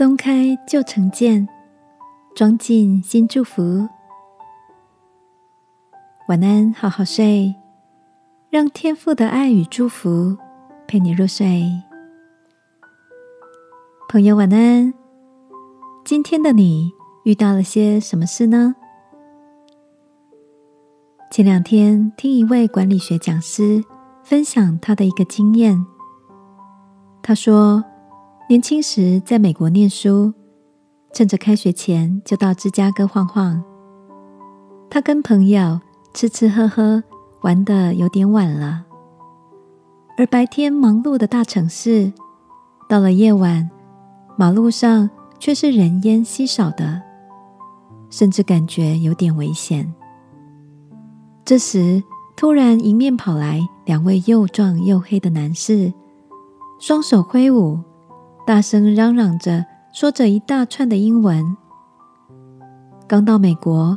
松开旧成见，装进新祝福。晚安，好好睡，让天父的爱与祝福陪你入睡。朋友，晚安。今天的你遇到了些什么事呢？前两天听一位管理学讲师分享他的一个经验。他说，年轻时在美国念书，趁着开学前就到芝加哥晃晃。他跟朋友吃吃喝喝，玩的有点晚了。而白天忙碌的大城市，到了夜晚，马路上却是人烟稀少的，甚至感觉有点危险。这时，突然迎面跑来两位又壮又黑的男士，双手挥舞，大声嚷嚷着，说着一大串的英文。刚到美国，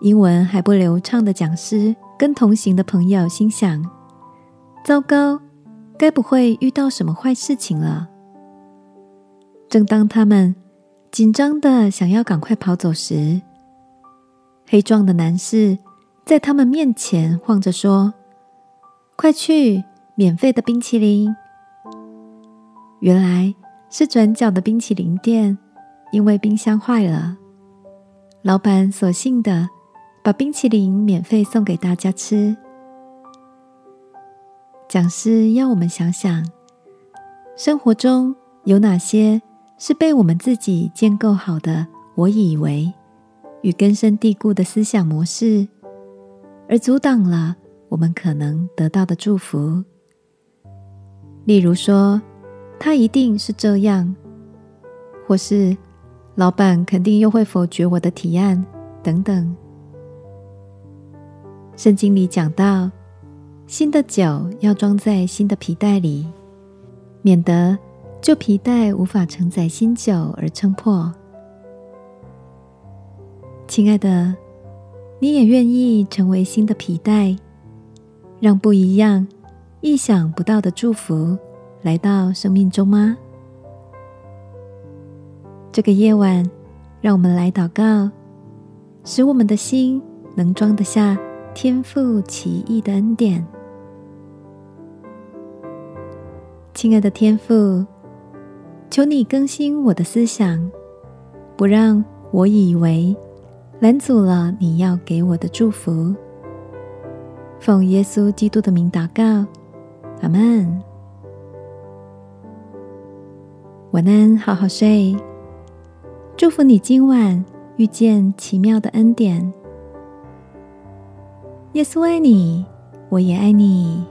英文还不流畅的讲师跟同行的朋友心想：糟糕，该不会遇到什么坏事情了？正当他们紧张的想要赶快跑走时，黑壮的男士。在他们面前晃着说：“快去，免费的冰淇淋！”原来是转角的冰淇淋店，因为冰箱坏了，老板索性的把冰淇淋免费送给大家吃。讲师要我们想想，生活中有哪些是被我们自己建构好的“我以为”与根深蒂固的思想模式。而阻挡了我们可能得到的祝福。例如说，他一定是这样，或是老板肯定又会否决我的提案，等等。圣经里讲到，新的酒要装在新的皮袋里，免得旧皮袋无法承载新酒而撑破。亲爱的。你也愿意成为新的皮带，让不一样、意想不到的祝福来到生命中吗？这个夜晚，让我们来祷告，使我们的心能装得下天赋奇异的恩典。亲爱的天父，求你更新我的思想，不让我以为。拦阻了你要给我的祝福。奉耶稣基督的名祷告，阿门。晚安，好好睡。祝福你今晚遇见奇妙的恩典。耶稣爱你，我也爱你。